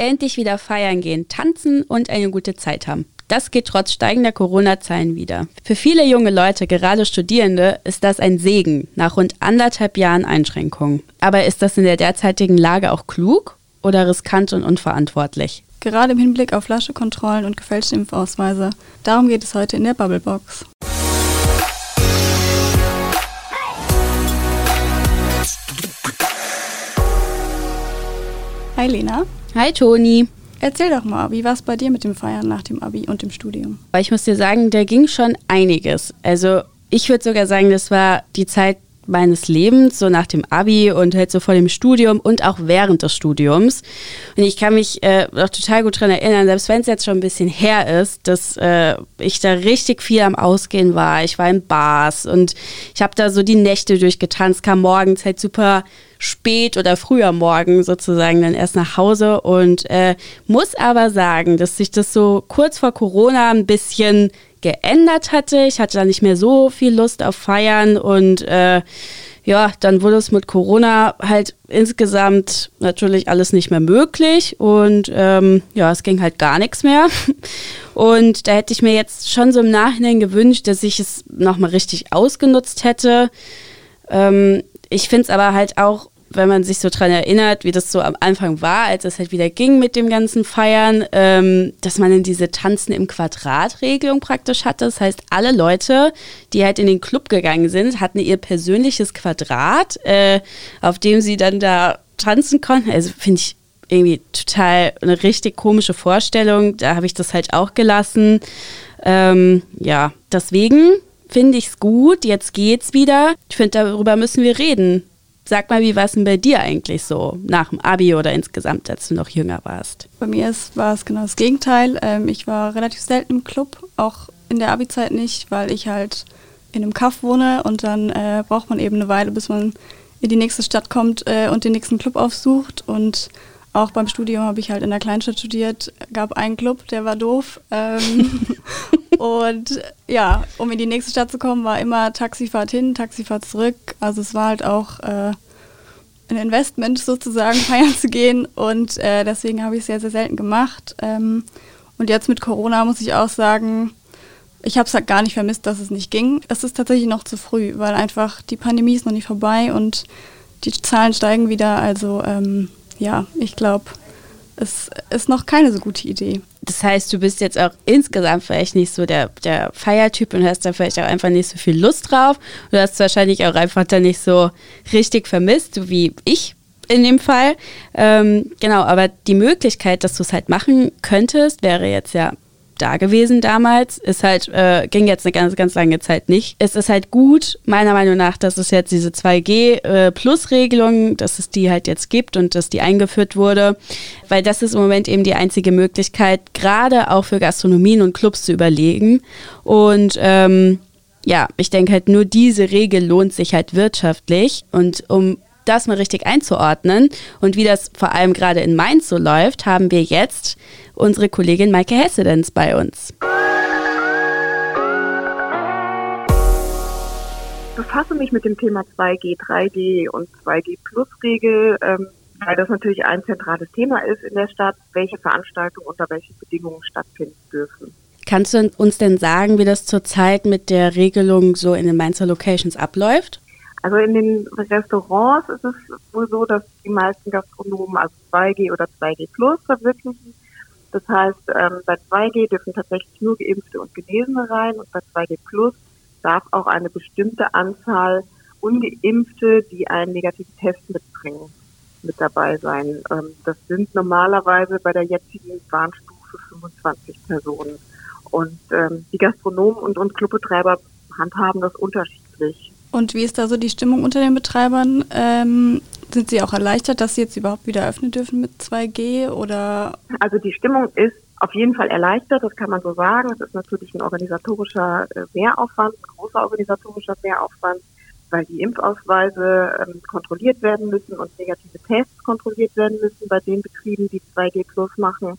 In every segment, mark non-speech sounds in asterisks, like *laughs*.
endlich wieder feiern gehen, tanzen und eine gute Zeit haben. Das geht trotz steigender Corona-Zahlen wieder. Für viele junge Leute, gerade Studierende, ist das ein Segen nach rund anderthalb Jahren Einschränkungen. Aber ist das in der derzeitigen Lage auch klug oder riskant und unverantwortlich? Gerade im Hinblick auf Flaschekontrollen und gefälschte Impfausweise. Darum geht es heute in der Bubblebox. Hi Lena. Hi Toni. Erzähl doch mal, wie war es bei dir mit dem Feiern nach dem Abi und dem Studium? Ich muss dir sagen, da ging schon einiges. Also ich würde sogar sagen, das war die Zeit meines Lebens, so nach dem Abi und halt so vor dem Studium und auch während des Studiums. Und ich kann mich äh, noch total gut daran erinnern, selbst wenn es jetzt schon ein bisschen her ist, dass äh, ich da richtig viel am Ausgehen war. Ich war in Bars und ich habe da so die Nächte durchgetanzt, kam morgens halt super spät oder früher Morgen sozusagen dann erst nach Hause und äh, muss aber sagen, dass sich das so kurz vor Corona ein bisschen geändert hatte. Ich hatte da nicht mehr so viel Lust auf Feiern und äh, ja, dann wurde es mit Corona halt insgesamt natürlich alles nicht mehr möglich und ähm, ja, es ging halt gar nichts mehr. *laughs* Und da hätte ich mir jetzt schon so im Nachhinein gewünscht, dass ich es nochmal richtig ausgenutzt hätte. Ähm, ich finde es aber halt auch wenn man sich so dran erinnert, wie das so am Anfang war, als es halt wieder ging mit dem ganzen Feiern, ähm, dass man in diese Tanzen im Quadrat-Regelung praktisch hatte. Das heißt, alle Leute, die halt in den Club gegangen sind, hatten ihr persönliches Quadrat, äh, auf dem sie dann da tanzen konnten. Also finde ich irgendwie total eine richtig komische Vorstellung. Da habe ich das halt auch gelassen. Ähm, ja, deswegen finde ich es gut. Jetzt geht's wieder. Ich finde, darüber müssen wir reden Sag mal, wie war es denn bei dir eigentlich so nach dem Abi oder insgesamt, als du noch jünger warst? Bei mir ist, war es genau das Gegenteil. Ähm, ich war relativ selten im Club, auch in der Abi-Zeit nicht, weil ich halt in einem Kaff wohne und dann äh, braucht man eben eine Weile, bis man in die nächste Stadt kommt äh, und den nächsten Club aufsucht. Und auch beim Studium habe ich halt in der Kleinstadt studiert, gab einen Club, der war doof. Ähm, *laughs* *laughs* und ja, um in die nächste Stadt zu kommen, war immer Taxifahrt hin, Taxifahrt zurück. Also es war halt auch äh, ein Investment sozusagen, *laughs* feiern zu gehen. Und äh, deswegen habe ich es sehr, sehr selten gemacht. Ähm, und jetzt mit Corona muss ich auch sagen, ich habe es halt gar nicht vermisst, dass es nicht ging. Es ist tatsächlich noch zu früh, weil einfach die Pandemie ist noch nicht vorbei und die Zahlen steigen wieder. Also ähm, ja, ich glaube, es ist noch keine so gute Idee. Das heißt, du bist jetzt auch insgesamt vielleicht nicht so der, der Feiertyp und hast da vielleicht auch einfach nicht so viel Lust drauf. Du hast wahrscheinlich auch einfach da nicht so richtig vermisst, wie ich in dem Fall. Ähm, genau, aber die Möglichkeit, dass du es halt machen könntest, wäre jetzt ja da gewesen damals. Ist halt, äh, ging jetzt eine ganz, ganz lange Zeit nicht. Es ist halt gut, meiner Meinung nach, dass es jetzt diese 2G-Plus-Regelung, äh, dass es die halt jetzt gibt und dass die eingeführt wurde, weil das ist im Moment eben die einzige Möglichkeit, gerade auch für Gastronomien und Clubs zu überlegen. Und ähm, ja, ich denke halt nur diese Regel lohnt sich halt wirtschaftlich und um das mal richtig einzuordnen und wie das vor allem gerade in Mainz so läuft, haben wir jetzt unsere Kollegin Maike Hessedens bei uns. Ich befasse mich mit dem Thema 2G, 3G und 2G Plus Regel, ähm, weil das natürlich ein zentrales Thema ist in der Stadt, welche Veranstaltungen unter welchen Bedingungen stattfinden dürfen. Kannst du uns denn sagen, wie das zurzeit mit der Regelung so in den Mainzer Locations abläuft? Also in den Restaurants ist es wohl so, dass die meisten Gastronomen also 2G oder 2G Plus verwirklichen. Das heißt, ähm, bei 2G dürfen tatsächlich nur Geimpfte und Genesene rein und bei 2G Plus darf auch eine bestimmte Anzahl Ungeimpfte, die einen negativen Test mitbringen, mit dabei sein. Ähm, das sind normalerweise bei der jetzigen Warnstufe 25 Personen. Und ähm, die Gastronomen und, und Clubbetreiber handhaben das unterschiedlich. Und wie ist da so die Stimmung unter den Betreibern? Ähm, sind Sie auch erleichtert, dass Sie jetzt überhaupt wieder öffnen dürfen mit 2G oder? Also die Stimmung ist auf jeden Fall erleichtert, das kann man so sagen. Es ist natürlich ein organisatorischer äh, Mehraufwand, ein großer organisatorischer Mehraufwand, weil die Impfausweise ähm, kontrolliert werden müssen und negative Tests kontrolliert werden müssen bei den Betrieben, die 2G Plus machen.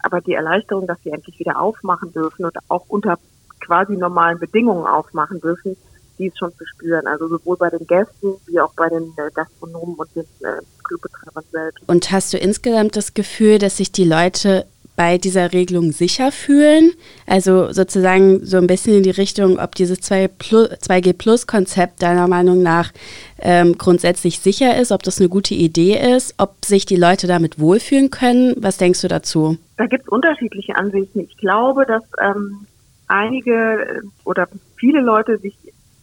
Aber die Erleichterung, dass sie endlich wieder aufmachen dürfen und auch unter quasi normalen Bedingungen aufmachen dürfen, die ist schon zu spüren. Also sowohl bei den Gästen wie auch bei den äh, Gastronomen und den äh, Clubbetreibern selbst. Und hast du insgesamt das Gefühl, dass sich die Leute bei dieser Regelung sicher fühlen? Also sozusagen so ein bisschen in die Richtung, ob dieses 2G-Plus-Konzept deiner Meinung nach ähm, grundsätzlich sicher ist, ob das eine gute Idee ist, ob sich die Leute damit wohlfühlen können. Was denkst du dazu? Da gibt es unterschiedliche Ansichten. Ich glaube, dass ähm, einige äh, oder viele Leute sich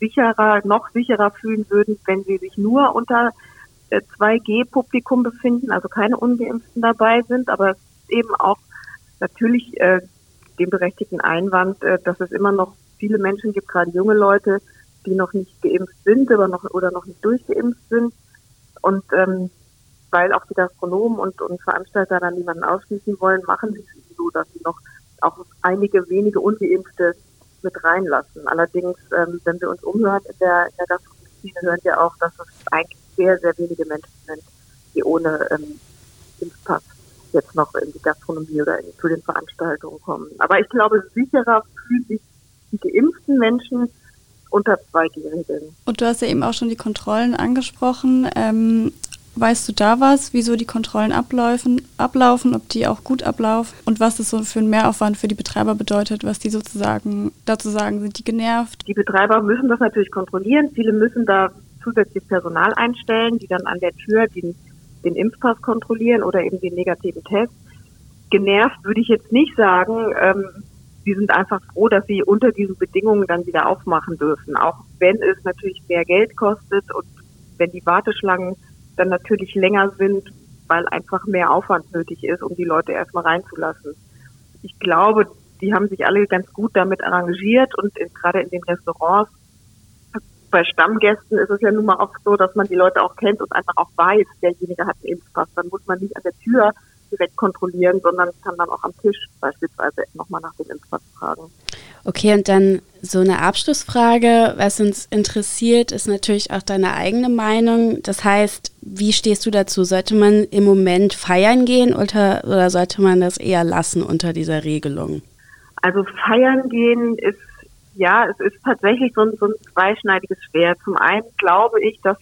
sicherer, noch sicherer fühlen würden, wenn sie sich nur unter 2G-Publikum befinden, also keine Ungeimpften dabei sind, aber eben auch natürlich äh, den berechtigten Einwand, äh, dass es immer noch viele Menschen gibt, gerade junge Leute, die noch nicht geimpft sind aber noch, oder noch nicht durchgeimpft sind. Und ähm, weil auch die Gastronomen und, und Veranstalter da niemanden ausschließen wollen, machen sie es so, dass sie noch auch einige wenige Ungeimpfte mit reinlassen. Allerdings, ähm, wenn wir uns umhören in der, in der Gastronomie, hören wir auch, dass es eigentlich sehr, sehr wenige Menschen sind, die ohne ähm, Impfpass jetzt noch in die Gastronomie oder in, zu den Veranstaltungen kommen. Aber ich glaube, sicherer fühlen sich die geimpften Menschen unter 2G-Regeln. Und du hast ja eben auch schon die Kontrollen angesprochen. Ähm, weißt du da was, wieso die Kontrollen ablaufen, ablaufen, ob die auch gut ablaufen und was das so für einen Mehraufwand für die Betreiber bedeutet, was die sozusagen dazu sagen, sind die genervt? Die Betreiber müssen das natürlich kontrollieren. Viele müssen da zusätzlich Personal einstellen, die dann an der Tür den den Impfpass kontrollieren oder eben den negativen Test. Genervt würde ich jetzt nicht sagen. Ähm, die sind einfach froh, dass sie unter diesen Bedingungen dann wieder aufmachen dürfen. Auch wenn es natürlich mehr Geld kostet und wenn die Warteschlangen dann natürlich länger sind, weil einfach mehr Aufwand nötig ist, um die Leute erstmal reinzulassen. Ich glaube, die haben sich alle ganz gut damit arrangiert und in, gerade in den Restaurants bei Stammgästen ist es ja nun mal oft so, dass man die Leute auch kennt und einfach auch weiß, derjenige hat einen Impfpass. Dann muss man nicht an der Tür direkt kontrollieren, sondern kann dann auch am Tisch beispielsweise nochmal nach dem Impfpass fragen. Okay, und dann so eine Abschlussfrage, was uns interessiert, ist natürlich auch deine eigene Meinung. Das heißt, wie stehst du dazu? Sollte man im Moment feiern gehen oder, oder sollte man das eher lassen unter dieser Regelung? Also feiern gehen ist ja, es ist tatsächlich so ein, so ein zweischneidiges Schwert. Zum einen glaube ich, dass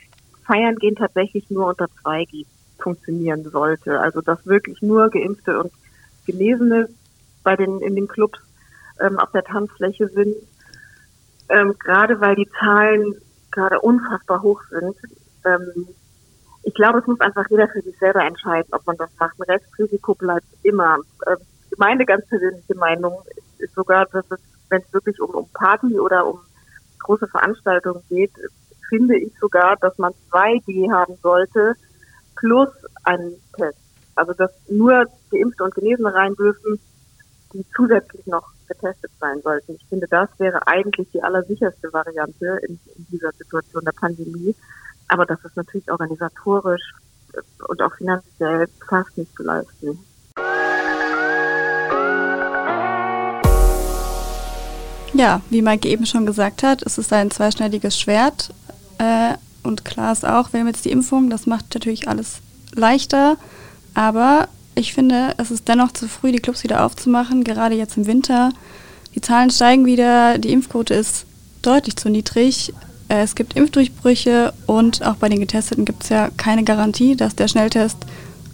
Feiern gehen tatsächlich nur unter 2G funktionieren sollte. Also dass wirklich nur Geimpfte und Genesene bei den in den Clubs ähm, auf der Tanzfläche sind. Ähm, gerade weil die Zahlen gerade unfassbar hoch sind. Ähm, ich glaube, es muss einfach jeder für sich selber entscheiden, ob man das macht. Ein Restrisiko bleibt immer. Ähm, meine ganz persönliche Meinung ist sogar, dass es wenn es wirklich um, um Party oder um große Veranstaltungen geht, finde ich sogar, dass man 2G haben sollte plus einen Test. Also dass nur Geimpfte und Genesene rein dürfen, die zusätzlich noch getestet sein sollten. Ich finde, das wäre eigentlich die allersicherste Variante in, in dieser Situation der Pandemie. Aber das ist natürlich organisatorisch und auch finanziell fast nicht zu leisten. Ja, wie Maike eben schon gesagt hat, es ist ein zweischneidiges Schwert. Äh, und klar ist auch, wir haben jetzt die Impfung, das macht natürlich alles leichter. Aber ich finde, es ist dennoch zu früh, die Clubs wieder aufzumachen, gerade jetzt im Winter. Die Zahlen steigen wieder, die Impfquote ist deutlich zu niedrig. Äh, es gibt Impfdurchbrüche und auch bei den Getesteten gibt es ja keine Garantie, dass der Schnelltest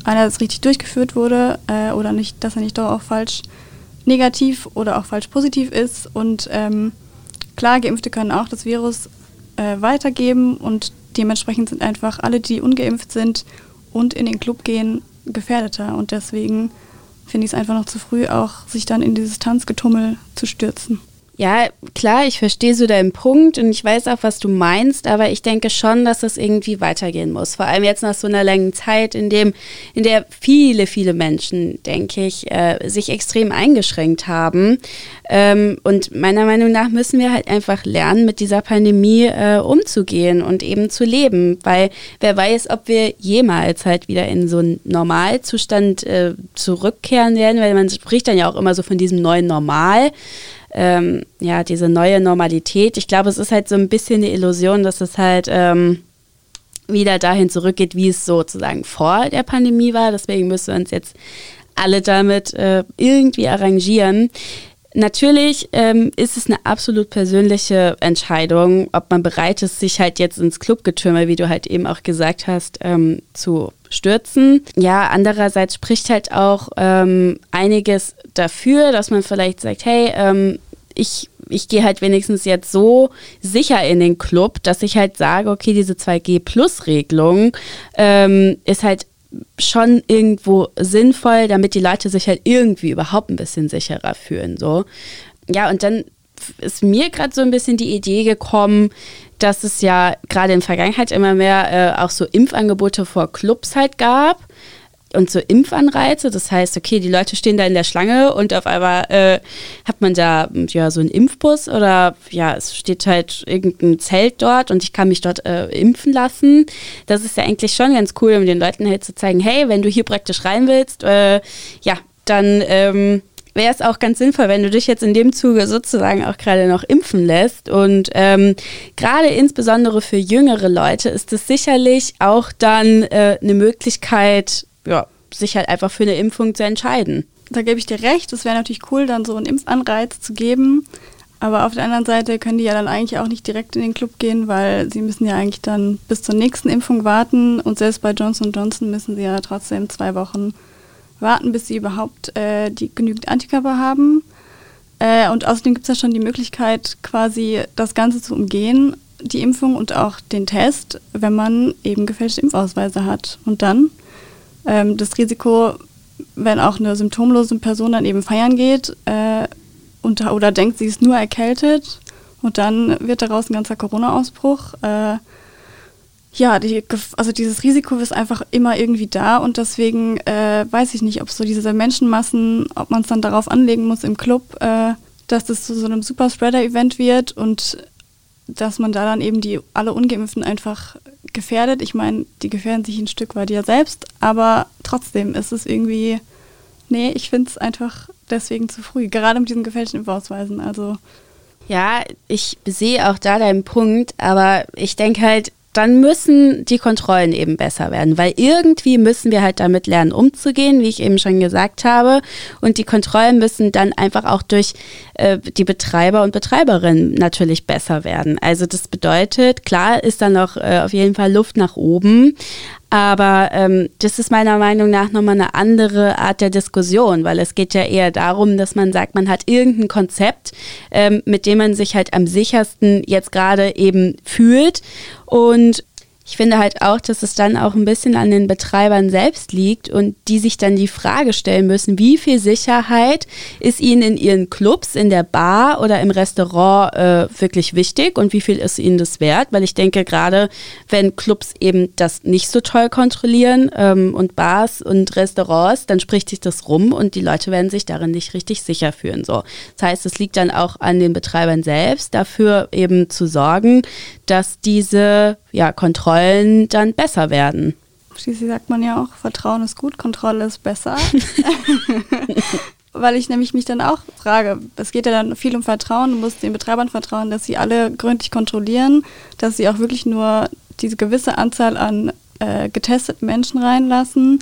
einerseits richtig durchgeführt wurde äh, oder nicht, dass er nicht doch auch falsch negativ oder auch falsch positiv ist. Und ähm, klar, Geimpfte können auch das Virus äh, weitergeben und dementsprechend sind einfach alle, die ungeimpft sind und in den Club gehen, gefährdeter. Und deswegen finde ich es einfach noch zu früh, auch sich dann in dieses Tanzgetummel zu stürzen. Ja, klar, ich verstehe so deinen Punkt und ich weiß auch, was du meinst, aber ich denke schon, dass es irgendwie weitergehen muss. Vor allem jetzt nach so einer langen Zeit, in dem, in der viele, viele Menschen, denke ich, äh, sich extrem eingeschränkt haben. Ähm, und meiner Meinung nach müssen wir halt einfach lernen, mit dieser Pandemie äh, umzugehen und eben zu leben, weil wer weiß, ob wir jemals halt wieder in so einen Normalzustand äh, zurückkehren werden, weil man spricht dann ja auch immer so von diesem neuen Normal ähm, ja, diese neue Normalität. Ich glaube, es ist halt so ein bisschen eine Illusion, dass es halt ähm, wieder dahin zurückgeht, wie es sozusagen vor der Pandemie war. Deswegen müssen wir uns jetzt alle damit äh, irgendwie arrangieren. Natürlich ähm, ist es eine absolut persönliche Entscheidung, ob man bereit ist, sich halt jetzt ins Clubgetürme, wie du halt eben auch gesagt hast, ähm, zu stürzen. Ja, andererseits spricht halt auch ähm, einiges dafür, dass man vielleicht sagt, hey, ähm, ich, ich gehe halt wenigstens jetzt so sicher in den Club, dass ich halt sage, okay, diese 2G-Plus-Regelung ähm, ist halt schon irgendwo sinnvoll, damit die Leute sich halt irgendwie überhaupt ein bisschen sicherer fühlen. So. Ja, und dann ist mir gerade so ein bisschen die Idee gekommen, dass es ja gerade in der Vergangenheit immer mehr äh, auch so Impfangebote vor Clubs halt gab und so Impfanreize. Das heißt, okay, die Leute stehen da in der Schlange und auf einmal äh, hat man da ja so einen Impfbus oder ja, es steht halt irgendein Zelt dort und ich kann mich dort äh, impfen lassen. Das ist ja eigentlich schon ganz cool, um den Leuten halt zu zeigen, hey, wenn du hier praktisch rein willst, äh, ja, dann ähm, wäre es auch ganz sinnvoll, wenn du dich jetzt in dem Zuge sozusagen auch gerade noch impfen lässt. Und ähm, gerade insbesondere für jüngere Leute ist es sicherlich auch dann äh, eine Möglichkeit, ja, sich halt einfach für eine Impfung zu entscheiden. Da gebe ich dir recht. Es wäre natürlich cool, dann so einen Impfanreiz zu geben. Aber auf der anderen Seite können die ja dann eigentlich auch nicht direkt in den Club gehen, weil sie müssen ja eigentlich dann bis zur nächsten Impfung warten. Und selbst bei Johnson Johnson müssen sie ja trotzdem zwei Wochen warten, bis sie überhaupt äh, die genügend Antikörper haben. Äh, und außerdem gibt es ja schon die Möglichkeit, quasi das Ganze zu umgehen, die Impfung und auch den Test, wenn man eben gefälschte Impfausweise hat. Und dann ähm, das Risiko, wenn auch eine symptomlose Person dann eben feiern geht äh, und, oder denkt, sie ist nur erkältet und dann wird daraus ein ganzer Corona-Ausbruch. Äh, ja, die, also dieses Risiko ist einfach immer irgendwie da und deswegen äh, weiß ich nicht, ob so diese Menschenmassen, ob man es dann darauf anlegen muss im Club, äh, dass das zu so einem Superspreader-Event wird und dass man da dann eben die alle Ungeimpften einfach gefährdet. Ich meine, die gefährden sich ein Stück weit ja selbst, aber trotzdem ist es irgendwie, nee, ich finde es einfach deswegen zu früh, gerade mit diesen gefälschten Impfausweisen. Also ja, ich sehe auch da deinen Punkt, aber ich denke halt, dann müssen die Kontrollen eben besser werden, weil irgendwie müssen wir halt damit lernen, umzugehen, wie ich eben schon gesagt habe. Und die Kontrollen müssen dann einfach auch durch äh, die Betreiber und Betreiberinnen natürlich besser werden. Also das bedeutet, klar ist da noch äh, auf jeden Fall Luft nach oben, aber ähm, das ist meiner Meinung nach nochmal eine andere Art der Diskussion, weil es geht ja eher darum, dass man sagt, man hat irgendein Konzept, ähm, mit dem man sich halt am sichersten jetzt gerade eben fühlt. Und ich finde halt auch, dass es dann auch ein bisschen an den Betreibern selbst liegt und die sich dann die Frage stellen müssen, wie viel Sicherheit ist ihnen in ihren Clubs, in der Bar oder im Restaurant äh, wirklich wichtig und wie viel ist ihnen das wert? Weil ich denke, gerade wenn Clubs eben das nicht so toll kontrollieren ähm, und Bars und Restaurants, dann spricht sich das rum und die Leute werden sich darin nicht richtig sicher fühlen. So. Das heißt, es liegt dann auch an den Betreibern selbst, dafür eben zu sorgen, dass diese ja, Kontrollen dann besser werden. Schließlich sagt man ja auch, Vertrauen ist gut, Kontrolle ist besser. *laughs* *laughs* Weil ich nämlich mich dann auch frage, es geht ja dann viel um Vertrauen, du musst den Betreibern vertrauen, dass sie alle gründlich kontrollieren, dass sie auch wirklich nur diese gewisse Anzahl an äh, getesteten Menschen reinlassen.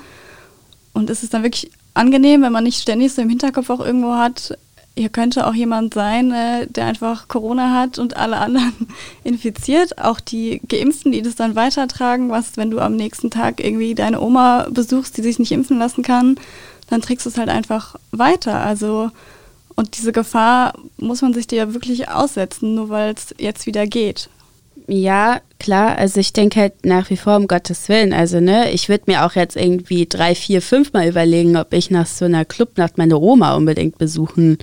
Und es ist dann wirklich angenehm, wenn man nicht ständig so im Hinterkopf auch irgendwo hat, hier könnte auch jemand sein, äh, der einfach Corona hat und alle anderen *laughs* infiziert. Auch die Geimpften, die das dann weitertragen. Was, wenn du am nächsten Tag irgendwie deine Oma besuchst, die sich nicht impfen lassen kann, dann trägst du es halt einfach weiter. Also, und diese Gefahr muss man sich dir ja wirklich aussetzen, nur weil es jetzt wieder geht. Ja, klar. Also ich denke halt nach wie vor um Gottes Willen. Also ne, ich würde mir auch jetzt irgendwie drei, vier, fünf Mal überlegen, ob ich nach so einer Clubnacht meine Oma unbedingt besuchen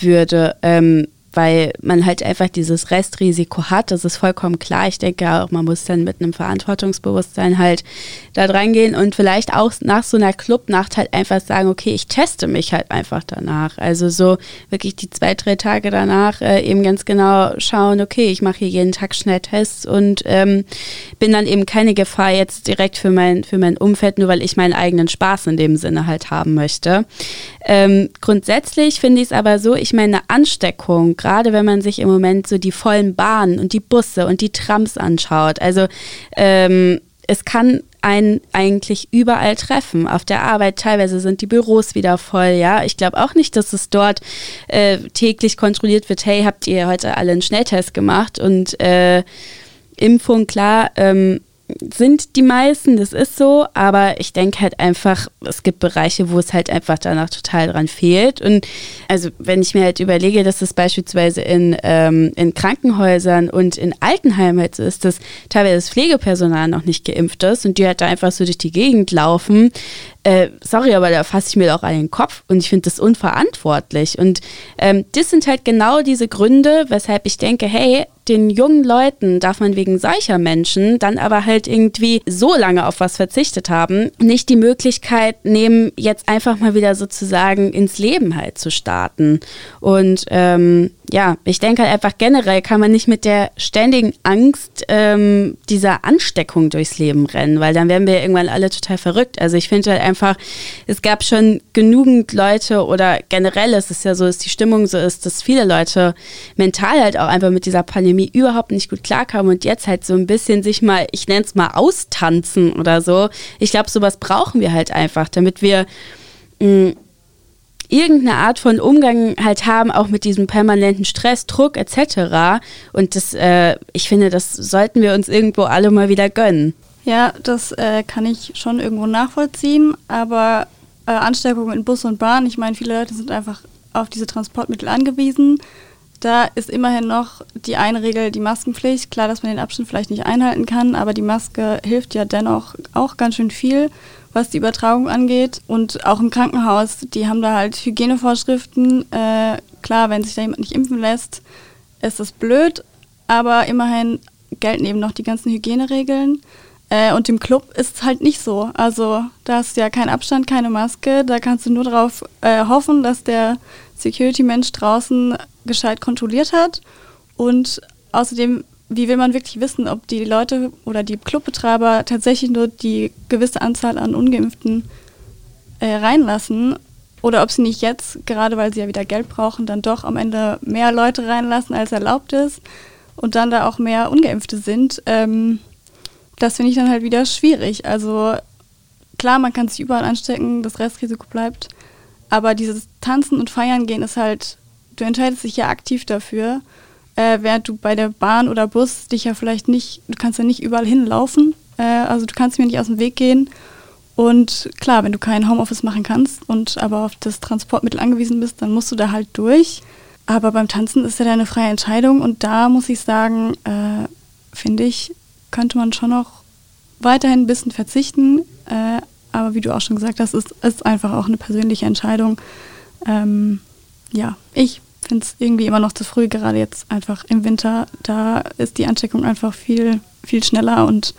würde. Ähm, weil man halt einfach dieses Restrisiko hat. Das ist vollkommen klar. Ich denke auch, man muss dann mit einem Verantwortungsbewusstsein halt da dran gehen und vielleicht auch nach so einer Clubnacht halt einfach sagen, okay, ich teste mich halt einfach danach. Also so wirklich die zwei, drei Tage danach äh, eben ganz genau schauen, okay, ich mache hier jeden Tag Schnelltests und ähm, bin dann eben keine Gefahr jetzt direkt für mein, für mein Umfeld, nur weil ich meinen eigenen Spaß in dem Sinne halt haben möchte. Ähm, grundsätzlich finde ich es aber so, ich meine, Ansteckung, gerade wenn man sich im Moment so die vollen Bahnen und die Busse und die Trams anschaut. Also ähm, es kann einen eigentlich überall treffen. Auf der Arbeit teilweise sind die Büros wieder voll, ja. Ich glaube auch nicht, dass es dort äh, täglich kontrolliert wird, hey, habt ihr heute alle einen Schnelltest gemacht und äh, Impfung, klar, ähm, sind die meisten, das ist so, aber ich denke halt einfach, es gibt Bereiche, wo es halt einfach danach total dran fehlt. Und also wenn ich mir halt überlege, dass es beispielsweise in, ähm, in Krankenhäusern und in Altenheimen halt so ist, dass teilweise das Pflegepersonal noch nicht geimpft ist und die halt da einfach so durch die Gegend laufen, äh, sorry, aber da fasse ich mir auch an den Kopf und ich finde das unverantwortlich. Und ähm, das sind halt genau diese Gründe, weshalb ich denke, hey, den jungen Leuten darf man wegen solcher Menschen dann aber halt irgendwie so lange auf was verzichtet haben, nicht die Möglichkeit nehmen, jetzt einfach mal wieder sozusagen ins Leben halt zu starten. Und ähm, ja, ich denke halt einfach generell kann man nicht mit der ständigen Angst ähm, dieser Ansteckung durchs Leben rennen, weil dann werden wir irgendwann alle total verrückt. Also ich finde halt einfach, es gab schon genügend Leute oder generell ist es ja so, dass die Stimmung so ist, dass viele Leute mental halt auch einfach mit dieser Pandemie überhaupt nicht gut klarkamen und jetzt halt so ein bisschen sich mal, ich nenne es mal austanzen oder so. Ich glaube, sowas brauchen wir halt einfach, damit wir mh, mm, irgendeine Art von Umgang halt haben, auch mit diesem permanenten Stress, Druck etc. Und das, äh, ich finde, das sollten wir uns irgendwo alle mal wieder gönnen. Ja, das äh, kann ich schon irgendwo nachvollziehen, aber äh, Ansteckungen in Bus und Bahn, ich meine, viele Leute sind einfach auf diese Transportmittel angewiesen. Da ist immerhin noch die eine Regel, die Maskenpflicht. Klar, dass man den Abstand vielleicht nicht einhalten kann, aber die Maske hilft ja dennoch auch ganz schön viel was die Übertragung angeht. Und auch im Krankenhaus, die haben da halt Hygienevorschriften. Äh, klar, wenn sich da jemand nicht impfen lässt, ist das blöd, aber immerhin gelten eben noch die ganzen Hygieneregeln. Äh, und im Club ist es halt nicht so. Also da du ja keinen Abstand, keine Maske. Da kannst du nur darauf äh, hoffen, dass der Security-Mensch draußen gescheit kontrolliert hat. Und außerdem wie will man wirklich wissen, ob die Leute oder die Clubbetreiber tatsächlich nur die gewisse Anzahl an Ungeimpften äh, reinlassen oder ob sie nicht jetzt, gerade weil sie ja wieder Geld brauchen, dann doch am Ende mehr Leute reinlassen, als erlaubt ist und dann da auch mehr Ungeimpfte sind. Ähm, das finde ich dann halt wieder schwierig. Also klar, man kann sich überall anstecken, das Restrisiko bleibt, aber dieses Tanzen und Feiern gehen ist halt, du entscheidest dich ja aktiv dafür äh, während du bei der Bahn oder Bus dich ja vielleicht nicht, du kannst ja nicht überall hinlaufen, äh, also du kannst mir nicht aus dem Weg gehen. Und klar, wenn du kein Homeoffice machen kannst und aber auf das Transportmittel angewiesen bist, dann musst du da halt durch. Aber beim Tanzen ist ja deine freie Entscheidung und da muss ich sagen, äh, finde ich, könnte man schon noch weiterhin ein bisschen verzichten. Äh, aber wie du auch schon gesagt hast, ist, ist einfach auch eine persönliche Entscheidung. Ähm, ja, ich finde es irgendwie immer noch zu früh, gerade jetzt einfach im Winter. Da ist die Ansteckung einfach viel, viel schneller und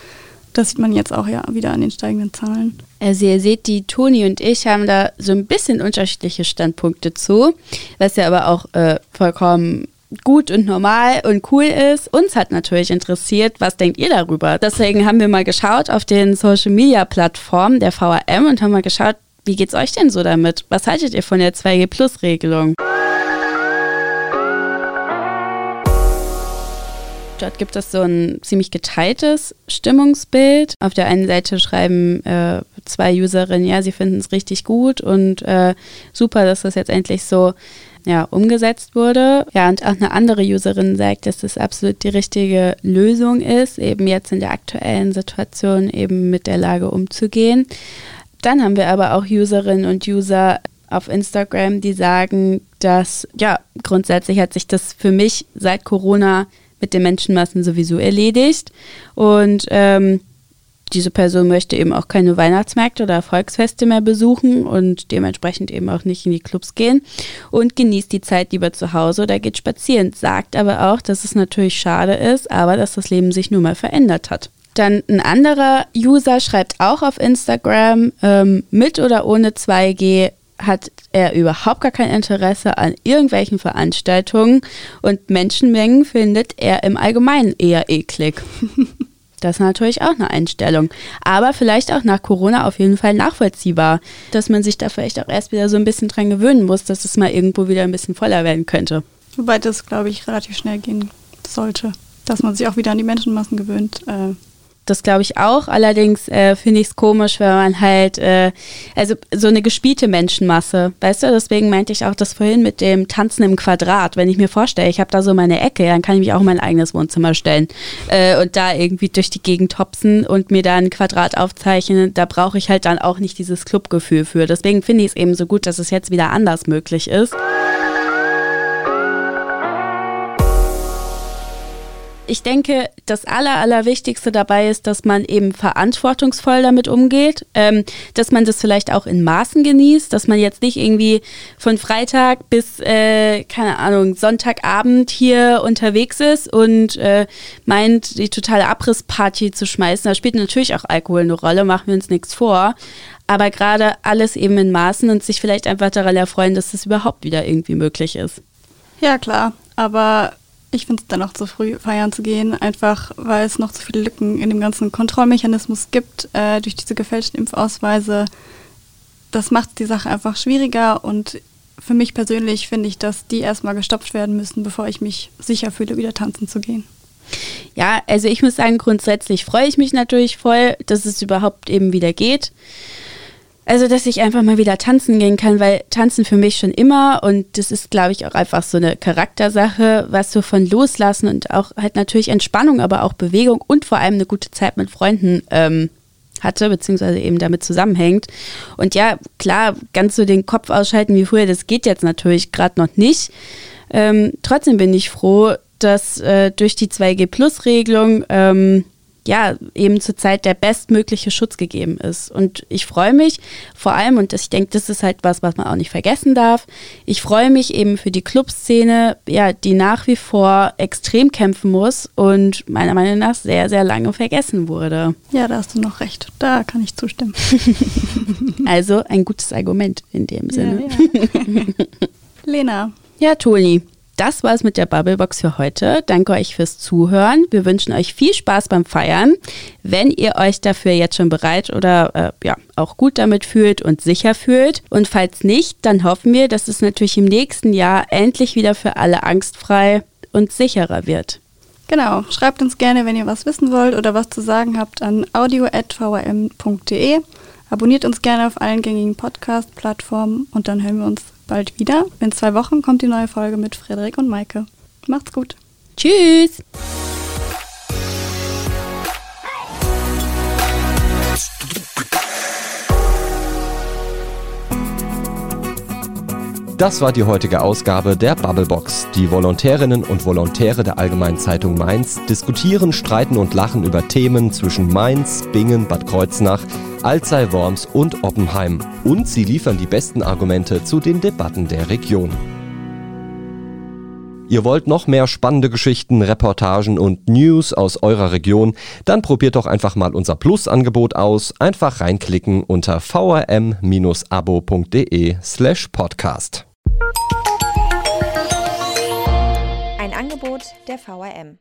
das sieht man jetzt auch ja wieder an den steigenden Zahlen. Also ihr seht, die Toni und ich haben da so ein bisschen unterschiedliche Standpunkte zu, was ja aber auch äh, vollkommen gut und normal und cool ist. Uns hat natürlich interessiert, was denkt ihr darüber? Deswegen haben wir mal geschaut auf den Social Media Plattformen der VRM und haben mal geschaut, wie geht's euch denn so damit? Was haltet ihr von der 2G Plus Regelung? Dort gibt es so ein ziemlich geteiltes Stimmungsbild. Auf der einen Seite schreiben äh, zwei Userinnen, ja, sie finden es richtig gut und äh, super, dass das jetzt endlich so ja, umgesetzt wurde. Ja, und auch eine andere Userin sagt, dass das absolut die richtige Lösung ist, eben jetzt in der aktuellen Situation eben mit der Lage umzugehen. Dann haben wir aber auch Userinnen und User auf Instagram, die sagen, dass ja, grundsätzlich hat sich das für mich seit Corona mit den Menschenmassen sowieso erledigt. Und ähm, diese Person möchte eben auch keine Weihnachtsmärkte oder Volksfeste mehr besuchen und dementsprechend eben auch nicht in die Clubs gehen und genießt die Zeit lieber zu Hause oder geht spazieren. Sagt aber auch, dass es natürlich schade ist, aber dass das Leben sich nun mal verändert hat. Dann ein anderer User schreibt auch auf Instagram, ähm, mit oder ohne 2G hat er überhaupt gar kein Interesse an irgendwelchen Veranstaltungen und Menschenmengen findet er im Allgemeinen eher eklig. *laughs* Das ist natürlich auch eine Einstellung. Aber vielleicht auch nach Corona auf jeden Fall nachvollziehbar, dass man sich da vielleicht auch erst wieder so ein bisschen dran gewöhnen muss, dass es mal irgendwo wieder ein bisschen voller werden könnte. Wobei das, glaube ich, relativ schnell gehen sollte, dass man sich auch wieder an die Menschenmassen gewöhnt. Äh, das glaube ich auch. Allerdings äh, finde ich es komisch, wenn man halt, äh, also so eine gespielte Menschenmasse, weißt du, deswegen meinte ich auch das vorhin mit dem Tanzen im Quadrat. Wenn ich mir vorstelle, ich habe da so meine Ecke, dann kann ich mich auch in mein eigenes Wohnzimmer stellen äh, und da irgendwie durch die Gegend hopsen und mir da ein Quadrat aufzeichnen. Da brauche ich halt dann auch nicht dieses Clubgefühl für. Deswegen finde ich es eben so gut, dass es jetzt wieder anders möglich ist. Ich denke, das Aller, Allerwichtigste dabei ist, dass man eben verantwortungsvoll damit umgeht, ähm, dass man das vielleicht auch in Maßen genießt, dass man jetzt nicht irgendwie von Freitag bis, äh, keine Ahnung, Sonntagabend hier unterwegs ist und äh, meint, die totale Abrissparty zu schmeißen. Da spielt natürlich auch Alkohol eine Rolle, machen wir uns nichts vor. Aber gerade alles eben in Maßen und sich vielleicht einfach daran erfreuen, dass das überhaupt wieder irgendwie möglich ist. Ja, klar. Aber ich finde es dann noch zu früh, feiern zu gehen, einfach weil es noch zu viele Lücken in dem ganzen Kontrollmechanismus gibt äh, durch diese gefälschten Impfausweise. Das macht die Sache einfach schwieriger und für mich persönlich finde ich, dass die erstmal gestoppt werden müssen, bevor ich mich sicher fühle, wieder tanzen zu gehen. Ja, also ich muss sagen, grundsätzlich freue ich mich natürlich voll, dass es überhaupt eben wieder geht. Also, dass ich einfach mal wieder tanzen gehen kann, weil tanzen für mich schon immer und das ist, glaube ich, auch einfach so eine Charaktersache, was so von loslassen und auch halt natürlich Entspannung, aber auch Bewegung und vor allem eine gute Zeit mit Freunden ähm, hatte, beziehungsweise eben damit zusammenhängt. Und ja, klar, ganz so den Kopf ausschalten wie früher, das geht jetzt natürlich gerade noch nicht. Ähm, trotzdem bin ich froh, dass äh, durch die 2G-Plus-Regelung ähm, ja, eben zurzeit der bestmögliche Schutz gegeben ist. Und ich freue mich vor allem, und ich denke, das ist halt was, was man auch nicht vergessen darf, ich freue mich eben für die Clubszene, ja, die nach wie vor extrem kämpfen muss und meiner Meinung nach sehr, sehr lange vergessen wurde. Ja, da hast du noch recht. Da kann ich zustimmen. *laughs* also ein gutes Argument in dem Sinne. Ja, ja. *laughs* Lena. Ja, Toni das war es mit der Bubblebox für heute. Danke euch fürs Zuhören. Wir wünschen euch viel Spaß beim Feiern. Wenn ihr euch dafür jetzt schon bereit oder äh, ja auch gut damit fühlt und sicher fühlt. Und falls nicht, dann hoffen wir, dass es natürlich im nächsten Jahr endlich wieder für alle angstfrei und sicherer wird. Genau, schreibt uns gerne, wenn ihr was wissen wollt oder was zu sagen habt an audio.vrm.de. Abonniert uns gerne auf allen gängigen Podcast-Plattformen und dann hören wir uns bald wieder. In zwei Wochen kommt die neue Folge mit Frederik und Maike. Macht's gut. Tschüss. Das war die heutige Ausgabe der Bubblebox. Die Volontärinnen und Volontäre der Allgemeinen Zeitung Mainz diskutieren, streiten und lachen über Themen zwischen Mainz, Bingen, Bad Kreuznach, Alzey, Worms und Oppenheim. Und sie liefern die besten Argumente zu den Debatten der Region. Ihr wollt noch mehr spannende Geschichten, Reportagen und News aus eurer Region? Dann probiert doch einfach mal unser Plus-Angebot aus. Einfach reinklicken unter vrm-abo.de slash podcast. Ein Angebot der VRM.